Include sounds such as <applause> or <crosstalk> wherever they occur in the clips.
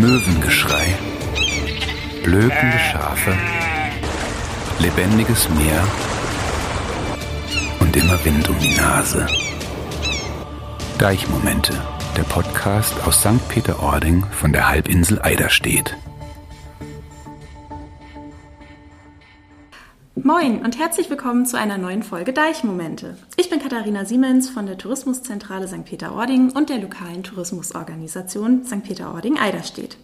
Möwengeschrei, blökende Schafe, lebendiges Meer und immer Wind um die Nase. Deichmomente, der Podcast aus St. Peter-Ording von der Halbinsel Eiderstedt. Moin und herzlich willkommen zu einer neuen Folge Deichmomente. Ich bin Katharina Siemens von der Tourismuszentrale St. Peter-Ording und der lokalen Tourismusorganisation St. Peter-Ording-Eiderstedt.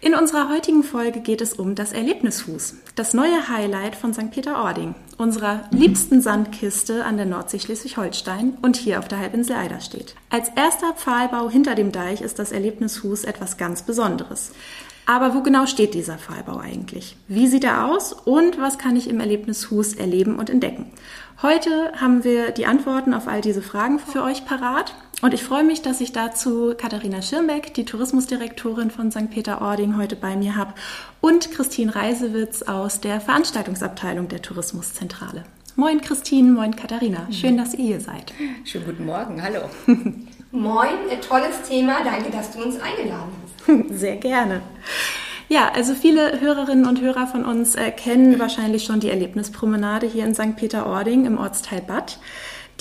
In unserer heutigen Folge geht es um das Erlebnishus, das neue Highlight von St. Peter-Ording, unserer liebsten Sandkiste an der Nordsee Schleswig-Holstein und hier auf der Halbinsel Eiderstedt. Als erster Pfahlbau hinter dem Deich ist das Erlebnishus etwas ganz Besonderes. Aber wo genau steht dieser Pfahlbau eigentlich? Wie sieht er aus und was kann ich im Erlebnishus erleben und entdecken? Heute haben wir die Antworten auf all diese Fragen für euch parat. Und ich freue mich, dass ich dazu Katharina Schirmbeck, die Tourismusdirektorin von St. Peter-Ording, heute bei mir habe und Christine Reisewitz aus der Veranstaltungsabteilung der Tourismuszentrale. Moin Christine, moin Katharina. Schön, dass ihr hier seid. Schönen guten Morgen, hallo. <laughs> moin, tolles Thema. Danke, dass du uns eingeladen hast. <laughs> Sehr gerne. Ja, also viele Hörerinnen und Hörer von uns äh, kennen wahrscheinlich schon die Erlebnispromenade hier in St. Peter-Ording im Ortsteil Bad.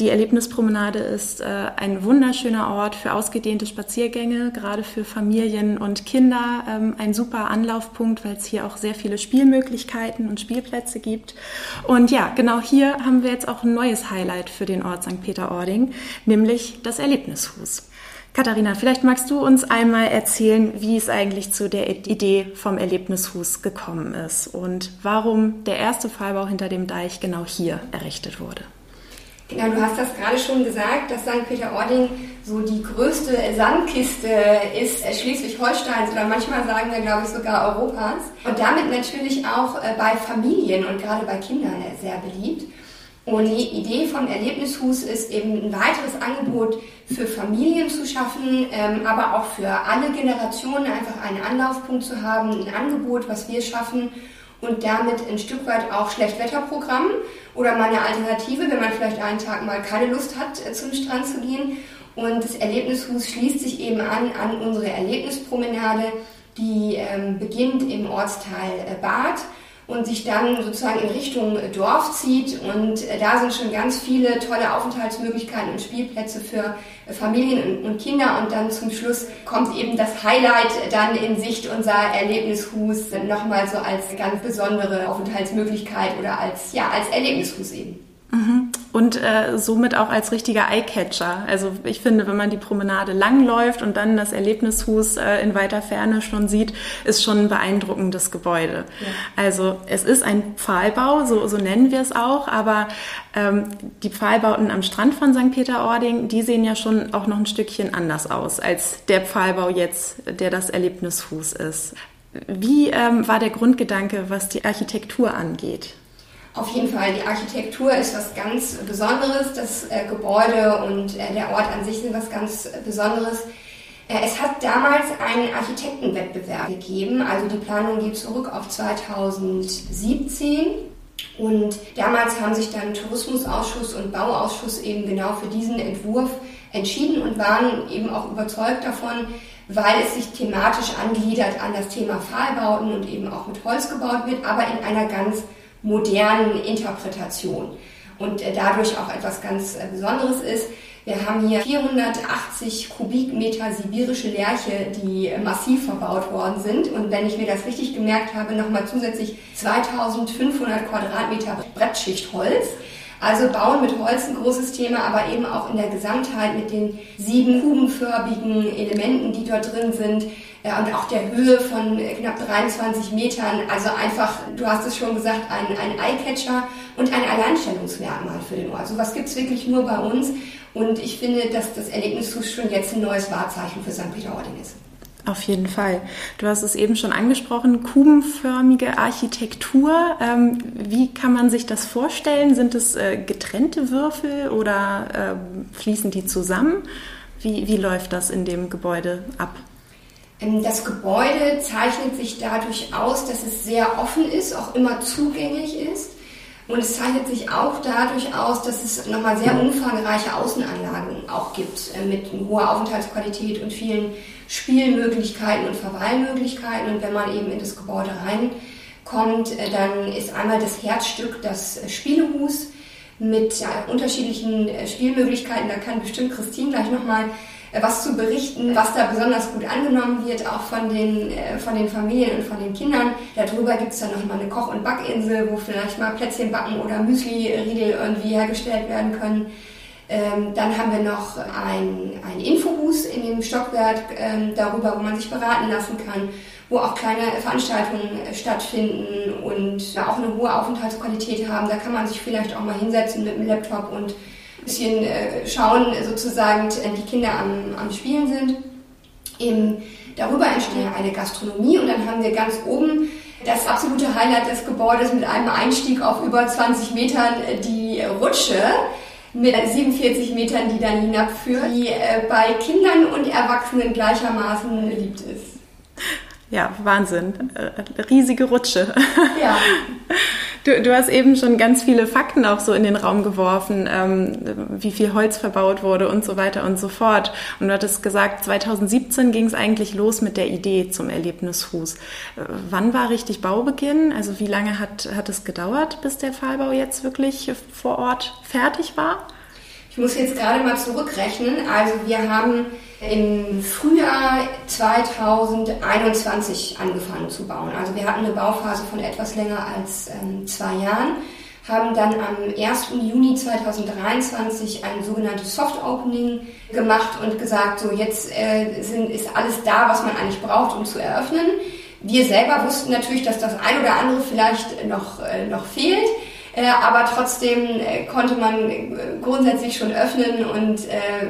Die Erlebnispromenade ist äh, ein wunderschöner Ort für ausgedehnte Spaziergänge, gerade für Familien und Kinder. Ähm, ein super Anlaufpunkt, weil es hier auch sehr viele Spielmöglichkeiten und Spielplätze gibt. Und ja, genau hier haben wir jetzt auch ein neues Highlight für den Ort St. Peter-Ording, nämlich das Erlebnishus. Katharina, vielleicht magst du uns einmal erzählen, wie es eigentlich zu der Idee vom Erlebnishus gekommen ist und warum der erste Fallbau hinter dem Deich genau hier errichtet wurde. Genau, du hast das gerade schon gesagt, dass St. Peter-Ording so die größte Sandkiste ist Schleswig-Holsteins oder manchmal sagen wir, glaube ich, sogar Europas. Und damit natürlich auch äh, bei Familien und gerade bei Kindern sehr beliebt. Und die Idee vom Erlebnishus ist eben ein weiteres Angebot für Familien zu schaffen, ähm, aber auch für alle Generationen einfach einen Anlaufpunkt zu haben, ein Angebot, was wir schaffen und damit ein Stück weit auch Schlechtwetterprogramm oder mal eine Alternative, wenn man vielleicht einen Tag mal keine Lust hat, äh, zum Strand zu gehen. Und das Erlebnishus schließt sich eben an an unsere Erlebnispromenade, die ähm, beginnt im Ortsteil äh, Bad und sich dann sozusagen in Richtung Dorf zieht. Und äh, da sind schon ganz viele tolle Aufenthaltsmöglichkeiten und Spielplätze für äh, Familien und Kinder. Und dann zum Schluss kommt eben das Highlight dann in Sicht unser Erlebnishus nochmal so als ganz besondere Aufenthaltsmöglichkeit oder als, ja, als Erlebnishus eben. Mhm. Und äh, somit auch als richtiger Eyecatcher. Also ich finde, wenn man die Promenade langläuft und dann das Erlebnishus äh, in weiter Ferne schon sieht, ist schon ein beeindruckendes Gebäude. Ja. Also es ist ein Pfahlbau, so, so nennen wir es auch, aber ähm, die Pfahlbauten am Strand von St. Peter-Ording, die sehen ja schon auch noch ein Stückchen anders aus als der Pfahlbau jetzt, der das Erlebnishus ist. Wie ähm, war der Grundgedanke, was die Architektur angeht? Auf jeden Fall, die Architektur ist was ganz Besonderes, das äh, Gebäude und äh, der Ort an sich sind was ganz Besonderes. Äh, es hat damals einen Architektenwettbewerb gegeben, also die Planung geht zurück auf 2017. Und damals haben sich dann Tourismusausschuss und Bauausschuss eben genau für diesen Entwurf entschieden und waren eben auch überzeugt davon, weil es sich thematisch angliedert an das Thema Pfahlbauten und eben auch mit Holz gebaut wird, aber in einer ganz modernen Interpretation und äh, dadurch auch etwas ganz äh, Besonderes ist. Wir haben hier 480 Kubikmeter sibirische Lärche, die massiv verbaut worden sind. Und wenn ich mir das richtig gemerkt habe, nochmal zusätzlich 2500 Quadratmeter Brettschichtholz. Also Bauen mit Holz ein großes Thema, aber eben auch in der Gesamtheit mit den sieben kubenförmigen Elementen, die dort drin sind, ja, und auch der Höhe von knapp 23 Metern. Also einfach, du hast es schon gesagt, ein, ein Eyecatcher und ein Alleinstellungsmerkmal für den Ort. So was gibt's wirklich nur bei uns. Und ich finde, dass das Erlebnishus schon jetzt ein neues Wahrzeichen für St. Peter-Ording ist. Auf jeden Fall. Du hast es eben schon angesprochen, kubenförmige Architektur. Ähm, wie kann man sich das vorstellen? Sind es äh, getrennte Würfel oder äh, fließen die zusammen? Wie, wie läuft das in dem Gebäude ab? Ähm, das Gebäude zeichnet sich dadurch aus, dass es sehr offen ist, auch immer zugänglich ist. Und es zeichnet sich auch dadurch aus, dass es nochmal sehr umfangreiche Außenanlagen auch gibt, äh, mit hoher Aufenthaltsqualität und vielen Spielmöglichkeiten und Verweilmöglichkeiten. Und wenn man eben in das Gebäude reinkommt, äh, dann ist einmal das Herzstück das Spielehus mit ja, unterschiedlichen äh, Spielmöglichkeiten. Da kann bestimmt Christine gleich nochmal äh, was zu berichten, was da besonders gut angenommen wird, auch von den, äh, von den Familien und von den Kindern. Darüber gibt es dann nochmal eine Koch- und Backinsel, wo vielleicht mal Plätzchen backen oder Müsli-Riegel irgendwie hergestellt werden können. Ähm, dann haben wir noch ein, ein Infobus in dem Stockwerk ähm, darüber, wo man sich beraten lassen kann, wo auch kleine Veranstaltungen äh, stattfinden und auch eine hohe Aufenthaltsqualität haben. Da kann man sich vielleicht auch mal hinsetzen mit dem Laptop und bisschen äh, schauen, sozusagen, die Kinder am, am Spielen sind. Eben darüber entsteht eine Gastronomie und dann haben wir ganz oben das absolute Highlight des Gebäudes mit einem Einstieg auf über 20 Metern die Rutsche mit 47 Metern, die dann hinabführt, die äh, bei Kindern und Erwachsenen gleichermaßen beliebt ist. Ja, Wahnsinn. Äh, riesige Rutsche. Ja. <laughs> Du, du hast eben schon ganz viele Fakten auch so in den Raum geworfen, ähm, wie viel Holz verbaut wurde und so weiter und so fort. Und du hattest gesagt, 2017 ging es eigentlich los mit der Idee zum Erlebnishus. Äh, wann war richtig Baubeginn? Also wie lange hat, hat es gedauert, bis der Pfahlbau jetzt wirklich vor Ort fertig war? Ich muss jetzt gerade mal zurückrechnen. Also wir haben im Frühjahr 2021 angefangen zu bauen. Also wir hatten eine Bauphase von etwas länger als ähm, zwei Jahren, haben dann am 1. Juni 2023 ein sogenanntes Soft Opening gemacht und gesagt, so jetzt äh, sind, ist alles da, was man eigentlich braucht, um zu eröffnen. Wir selber wussten natürlich, dass das ein oder andere vielleicht noch, äh, noch fehlt. Äh, aber trotzdem äh, konnte man äh, grundsätzlich schon öffnen und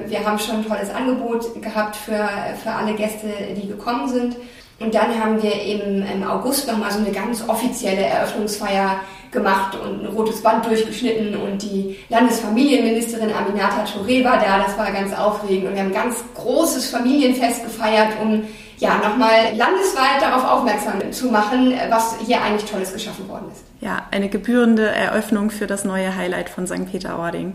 wir haben schon ein tolles Angebot gehabt für, für alle Gäste, die gekommen sind. Und dann haben wir eben im August nochmal so eine ganz offizielle Eröffnungsfeier gemacht und ein rotes Band durchgeschnitten und die Landesfamilienministerin Aminata Touré war da, das war ganz aufregend und wir haben ein ganz großes Familienfest gefeiert, um ja nochmal landesweit darauf aufmerksam zu machen, was hier eigentlich Tolles geschaffen worden ist. Ja, eine gebührende Eröffnung für das neue Highlight von St. Peter-Ording.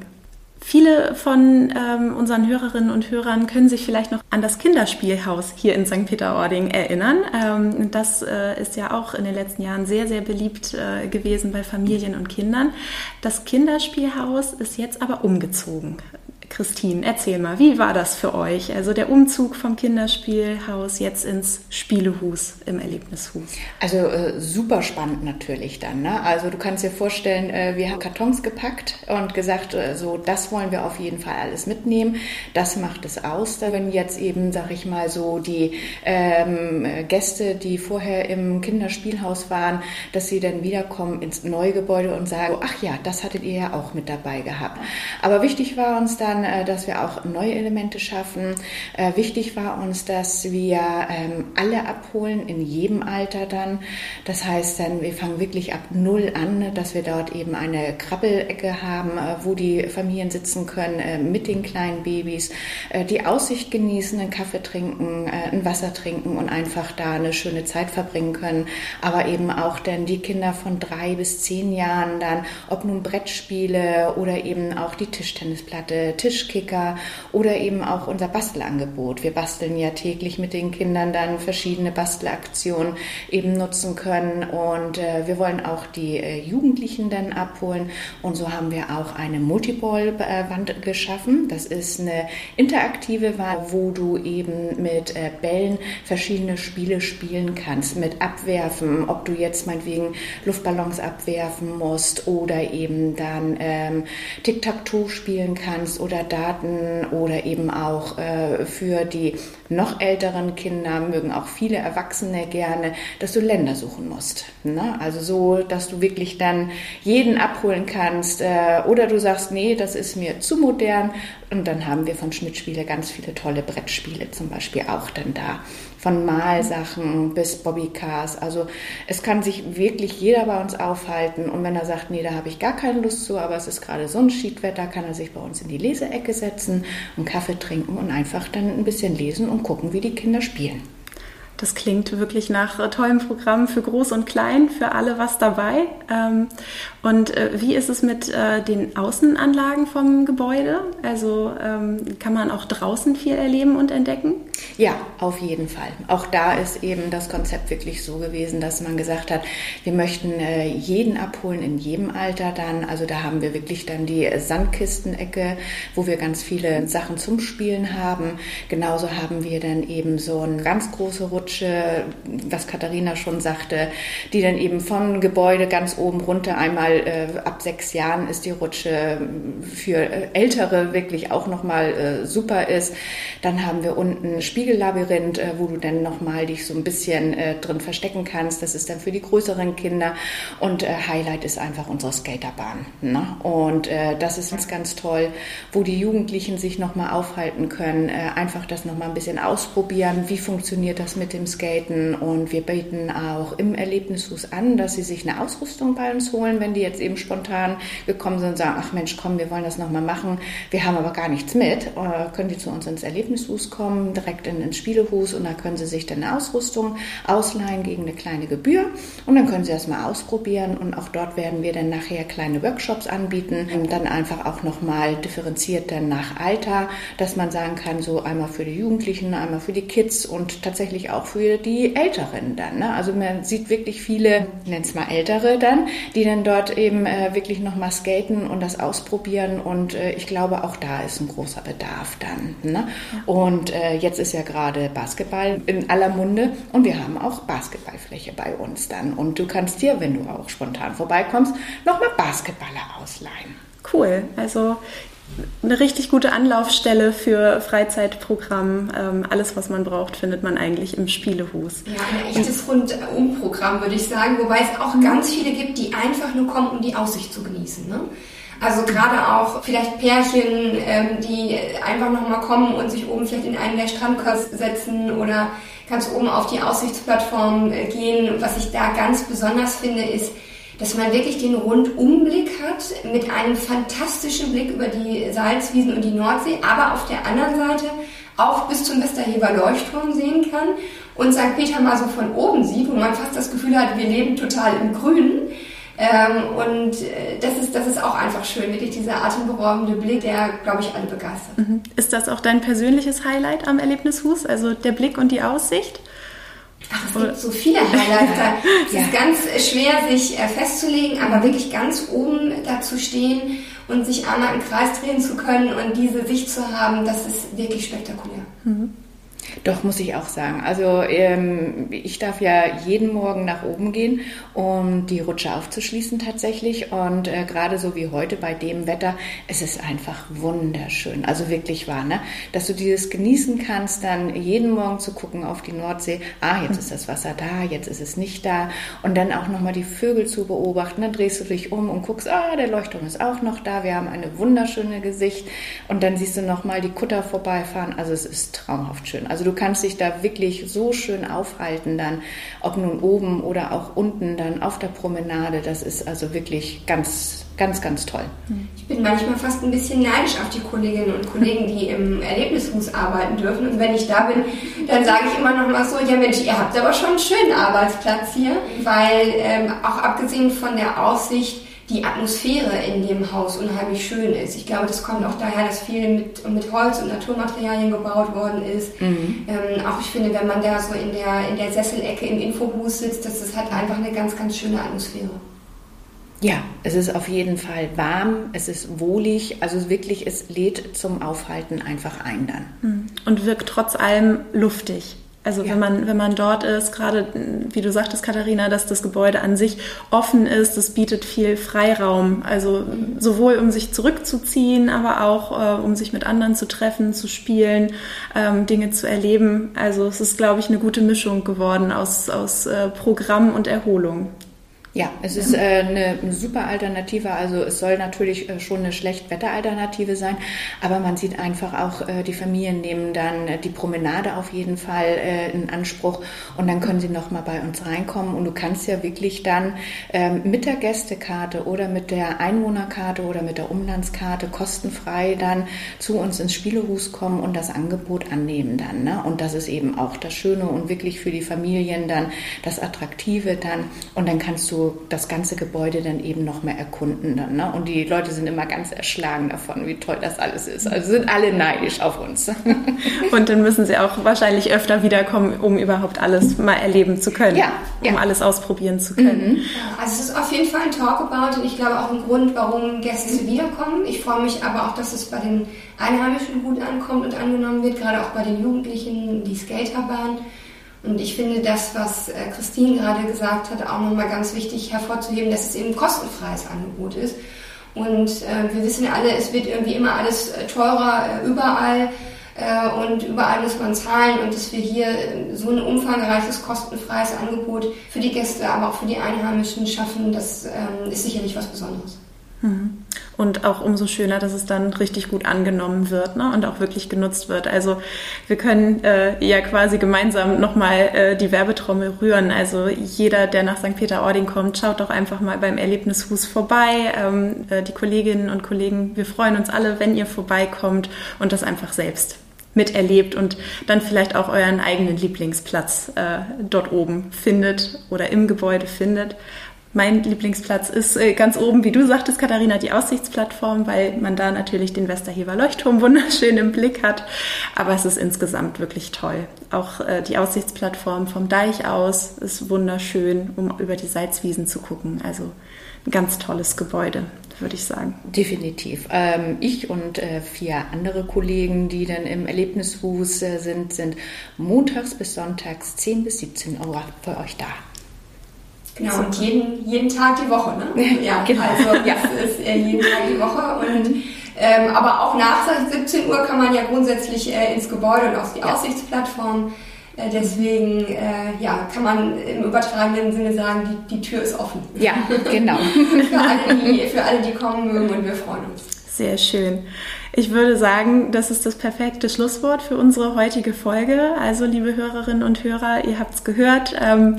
Viele von ähm, unseren Hörerinnen und Hörern können sich vielleicht noch an das Kinderspielhaus hier in St. Peter-Ording erinnern. Ähm, das äh, ist ja auch in den letzten Jahren sehr, sehr beliebt äh, gewesen bei Familien und Kindern. Das Kinderspielhaus ist jetzt aber umgezogen. Christine, erzähl mal, wie war das für euch? Also der Umzug vom Kinderspielhaus jetzt ins Spielehus im Erlebnishus. Also äh, super spannend natürlich dann. Ne? Also du kannst dir vorstellen, äh, wir haben Kartons gepackt und gesagt, äh, so das wollen wir auf jeden Fall alles mitnehmen. Das macht es aus. Da wenn jetzt eben, sag ich mal, so die ähm, Gäste, die vorher im Kinderspielhaus waren, dass sie dann wiederkommen ins neue Gebäude und sagen, ach ja, das hattet ihr ja auch mit dabei gehabt. Aber wichtig war uns dann, äh, dass wir auch neue Elemente schaffen. Äh, wichtig war uns, dass wir ähm, alle abholen, in jedem Alter dann. Das heißt dann, wir fangen wirklich ab Null an, dass wir dort eben eine Krabbelecke haben, äh, wo die Familien sitzen können mit den kleinen Babys, die Aussicht genießen, einen Kaffee trinken, ein Wasser trinken und einfach da eine schöne Zeit verbringen können. Aber eben auch dann die Kinder von drei bis zehn Jahren dann, ob nun Brettspiele oder eben auch die Tischtennisplatte, Tischkicker oder eben auch unser Bastelangebot. Wir basteln ja täglich mit den Kindern dann verschiedene Bastelaktionen eben nutzen können und äh, wir wollen auch die äh, Jugendlichen dann abholen und so haben wir auch eine Multiball-Wand geschaffen. Das ist eine interaktive Wand, wo du eben mit äh, Bällen verschiedene Spiele spielen kannst, mit Abwerfen, ob du jetzt meinetwegen Luftballons abwerfen musst oder eben dann ähm, Tic-Tac-Toe spielen kannst oder Daten oder eben auch äh, für die noch älteren Kinder mögen auch viele Erwachsene gerne, dass du Länder suchen musst. Ne? Also so, dass du wirklich dann jeden abholen kannst äh, oder du sagst, nee, das ist mir zu modern und dann haben wir von Schmidt Spiele ganz viele tolle Brettspiele zum Beispiel auch dann da von Malsachen bis Bobbycars. Also es kann sich wirklich jeder bei uns aufhalten. Und wenn er sagt, nee, da habe ich gar keine Lust zu, aber es ist gerade so ein Schiedwetter, kann er sich bei uns in die Leseecke setzen, einen Kaffee trinken und einfach dann ein bisschen lesen und gucken, wie die Kinder spielen. Das klingt wirklich nach äh, tollem Programm für Groß und Klein, für alle was dabei. Ähm, und äh, wie ist es mit äh, den Außenanlagen vom Gebäude? Also ähm, kann man auch draußen viel erleben und entdecken? Ja, auf jeden Fall. Auch da ist eben das Konzept wirklich so gewesen, dass man gesagt hat, wir möchten jeden abholen in jedem Alter dann. Also da haben wir wirklich dann die Sandkistenecke, wo wir ganz viele Sachen zum Spielen haben. Genauso haben wir dann eben so eine ganz große Rutsche Rutsche, was Katharina schon sagte, die dann eben von Gebäude ganz oben runter einmal äh, ab sechs Jahren ist die Rutsche für Ältere wirklich auch nochmal äh, super ist. Dann haben wir unten Spiegellabyrinth, äh, wo du dann nochmal dich so ein bisschen äh, drin verstecken kannst. Das ist dann für die größeren Kinder. Und äh, Highlight ist einfach unsere Skaterbahn. Ne? Und äh, das ist ganz, ganz toll, wo die Jugendlichen sich nochmal aufhalten können, äh, einfach das nochmal ein bisschen ausprobieren. Wie funktioniert das mit dem Skaten und wir bieten auch im Erlebnishus an, dass sie sich eine Ausrüstung bei uns holen, wenn die jetzt eben spontan gekommen sind und sagen, ach Mensch, komm, wir wollen das nochmal machen, wir haben aber gar nichts mit, äh, können die zu uns ins Erlebnishus kommen, direkt in, ins Spielehus und da können sie sich dann eine Ausrüstung ausleihen gegen eine kleine Gebühr und dann können sie das mal ausprobieren und auch dort werden wir dann nachher kleine Workshops anbieten dann einfach auch nochmal differenziert dann nach Alter, dass man sagen kann, so einmal für die Jugendlichen, einmal für die Kids und tatsächlich auch auch für die Älteren dann. Ne? Also man sieht wirklich viele, nennt es mal Ältere dann, die dann dort eben äh, wirklich nochmal skaten und das ausprobieren. Und äh, ich glaube, auch da ist ein großer Bedarf dann. Ne? Und äh, jetzt ist ja gerade Basketball in aller Munde und wir haben auch Basketballfläche bei uns dann. Und du kannst dir, wenn du auch spontan vorbeikommst, nochmal Basketballer ausleihen. Cool. Also eine richtig gute Anlaufstelle für Freizeitprogramm. Ähm, alles, was man braucht, findet man eigentlich im Spielehus. Ja, ein echtes Rundumprogramm, würde ich sagen. Wobei es auch ganz viele gibt, die einfach nur kommen, um die Aussicht zu genießen. Ne? Also gerade auch vielleicht Pärchen, ähm, die einfach nochmal kommen und sich oben vielleicht in einen der Strandkurs setzen oder ganz oben auf die Aussichtsplattform äh, gehen. Was ich da ganz besonders finde, ist, dass man wirklich den Rundumblick hat mit einem fantastischen Blick über die Salzwiesen und die Nordsee, aber auf der anderen Seite auch bis zum Westerheber Leuchtturm sehen kann und St. Peter mal so von oben sieht, wo man fast das Gefühl hat, wir leben total im Grünen. Ähm, und äh, das ist, das ist auch einfach schön, wirklich dieser atemberaubende Blick, der, glaube ich, alle begeistert. Mhm. Ist das auch dein persönliches Highlight am Erlebnishus, also der Blick und die Aussicht? Ach, es gibt so viele Highlights. <laughs> Da. Es ist ganz schwer, sich äh, festzulegen, aber wirklich ganz oben da zu stehen und sich einmal im Kreis drehen zu können und diese Sicht zu haben, das ist wirklich spektakulär. Mhm. Doch, muss ich auch sagen. Also ähm, ich darf ja jeden Morgen nach oben gehen, um die Rutsche aufzuschließen tatsächlich. Und äh, gerade so wie heute bei dem Wetter, es ist einfach wunderschön. Also wirklich wahr, ne? Dass du dieses genießen kannst, dann jeden Morgen zu gucken auf die Nordsee. Ah, jetzt ist das Wasser da, jetzt ist es nicht da. Und dann auch nochmal die Vögel zu beobachten. Dann drehst du dich um und guckst, ah, der Leuchtturm ist auch noch da. Wir haben eine wunderschöne Gesicht. Und dann siehst du nochmal die Kutter vorbeifahren. Also es ist traumhaft schön. Also du kannst dich da wirklich so schön aufhalten dann, ob nun oben oder auch unten dann auf der Promenade. Das ist also wirklich ganz, ganz, ganz toll. Ich bin manchmal fast ein bisschen neidisch auf die Kolleginnen und Kollegen, die im Erlebnishus arbeiten dürfen. Und wenn ich da bin, dann sage ich immer noch mal so, ja Mensch, ihr habt aber schon einen schönen Arbeitsplatz hier, weil ähm, auch abgesehen von der Aussicht, die Atmosphäre in dem Haus unheimlich schön ist. Ich glaube, das kommt auch daher, dass viel mit, mit Holz und Naturmaterialien gebaut worden ist. Mhm. Ähm, auch ich finde, wenn man da so in der, in der Sesselecke im Infobus sitzt, das, das hat einfach eine ganz, ganz schöne Atmosphäre. Ja, es ist auf jeden Fall warm, es ist wohlig, also wirklich, es lädt zum Aufhalten einfach ein dann. Mhm. Und wirkt trotz allem luftig. Also ja. wenn man wenn man dort ist, gerade wie du sagtest, Katharina, dass das Gebäude an sich offen ist, das bietet viel Freiraum. Also sowohl um sich zurückzuziehen, aber auch äh, um sich mit anderen zu treffen, zu spielen, ähm, Dinge zu erleben. Also es ist, glaube ich, eine gute Mischung geworden aus aus äh, Programm und Erholung. Ja, es ist äh, eine super Alternative. Also es soll natürlich äh, schon eine Schlechtwetteralternative sein, aber man sieht einfach auch, äh, die Familien nehmen dann äh, die Promenade auf jeden Fall äh, in Anspruch und dann können sie noch mal bei uns reinkommen und du kannst ja wirklich dann ähm, mit der Gästekarte oder mit der Einwohnerkarte oder mit der Umlandskarte kostenfrei dann zu uns ins Spielehus kommen und das Angebot annehmen dann. Ne? Und das ist eben auch das Schöne und wirklich für die Familien dann das Attraktive dann und dann kannst du das ganze Gebäude dann eben noch mehr erkunden dann. Ne? Und die Leute sind immer ganz erschlagen davon, wie toll das alles ist. Also sind alle neidisch auf uns. <laughs> <laughs> Und dann müssen sie auch wahrscheinlich öfter wiederkommen, um überhaupt alles mal erleben zu können. Ja, um ja. alles ausprobieren zu können. Mhm. Also es ist auf jeden Fall ein Talkabout und ich glaube auch ein Grund, warum Gäste wiederkommen. Ich freue mich aber auch, dass es bei den Einheimischen gut ankommt und angenommen wird, gerade auch bei den Jugendlichen, die Skaterbahn. Und ich finde das, was äh, Christine gerade gesagt hat, auch nochmal ganz wichtig hervorzuheben, dass es eben ein kostenfreies Angebot ist. Und äh, wir wissen alle, es wird irgendwie immer alles äh, teurer äh, überall äh, und überall muss man zahlen und dass wir hier äh, so ein umfangreiches, kostenfreies Angebot für die Gäste, aber auch für die Einheimischen schaffen, das ähm, ist sicherlich was Besonderes. Mhm. Und auch umso schöner, dass es dann richtig gut angenommen wird ne? und auch wirklich genutzt wird. Also wir können äh, ja quasi gemeinsam nochmal äh, die Werbetrommel rühren. Also jeder, der nach St. Peter-Ording kommt, schaut doch einfach mal beim Erlebnishus vorbei. Ähm, äh, die Kolleginnen und Kollegen, wir freuen uns alle, wenn ihr vorbeikommt und das einfach selbst miterlebt und dann vielleicht auch euren eigenen Lieblingsplatz äh, dort oben findet oder im Gebäude findet. Mein Lieblingsplatz ist äh, ganz oben, wie du sagtest, Katharina, die Aussichtsplattform, weil man da natürlich den Westerhever Leuchtturm <laughs> wunderschön im Blick hat. Aber es ist insgesamt wirklich toll. Auch äh, die Aussichtsplattform vom Deich aus ist wunderschön, um über die Salzwiesen zu gucken. Also ein ganz tolles Gebäude, würde ich sagen. Definitiv. Ähm, ich und äh, vier andere Kollegen, die dann im Erlebnishus äh, sind, sind montags bis sonntags 10 bis 17 Uhr für euch da. Genau, und jeden, jeden Tag die Woche, ne? <laughs> Ja, genau. Also <laughs> das ist äh, jeden Tag die Woche und ähm, aber auch nach 17 Uhr kann man ja grundsätzlich äh, ins Gebäude und auf die Ja. Aussichtsplattform. Äh, deswegen äh, ja, kann man im übertragenen Sinne sagen, die, die Tür ist offen. Ja, genau. <laughs> Für alle, die, für alle, die kommen mögen und wir freuen uns. Sehr schön. Ich würde sagen, das ist das perfekte Schlusswort für unsere heutige Folge. Also, liebe Hörerinnen und Hörer, ihr habt es gehört. Ähm,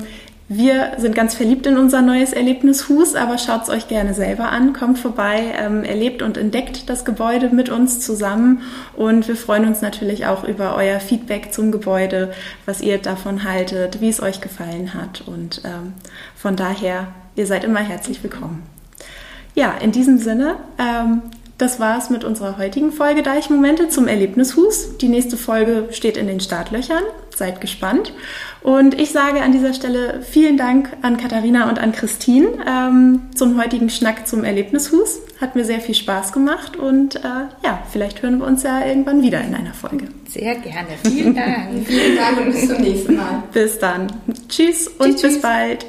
wir sind ganz verliebt in unser neues Erlebnishus, aber schaut es euch gerne selber an, kommt vorbei, ähm, erlebt und entdeckt das Gebäude mit uns zusammen und wir freuen uns natürlich auch über euer Feedback zum Gebäude, was ihr davon haltet, wie es euch gefallen hat und ähm, von daher, ihr seid immer herzlich willkommen. Ja, in diesem Sinne, ähm, das war's mit unserer heutigen Folge Deichmomente zum Erlebnishus. Die nächste Folge steht in den Startlöchern. Seid gespannt. Und ich sage an dieser Stelle vielen Dank an Katharina und an Christine ähm, zum heutigen Schnack zum Erlebnishus. Hat mir sehr viel Spaß gemacht und äh, ja, vielleicht hören wir uns ja irgendwann wieder in einer Folge. Sehr gerne. Vielen Dank. <laughs> Vielen Dank und bis zum nächsten Mal. Bis dann. Tschüss und Tschüss, bis tschüss. bald.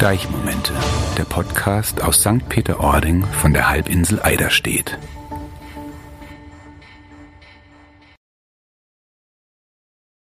Deichmomente, der Podcast aus St. Peter-Ording von der Halbinsel Eiderstedt.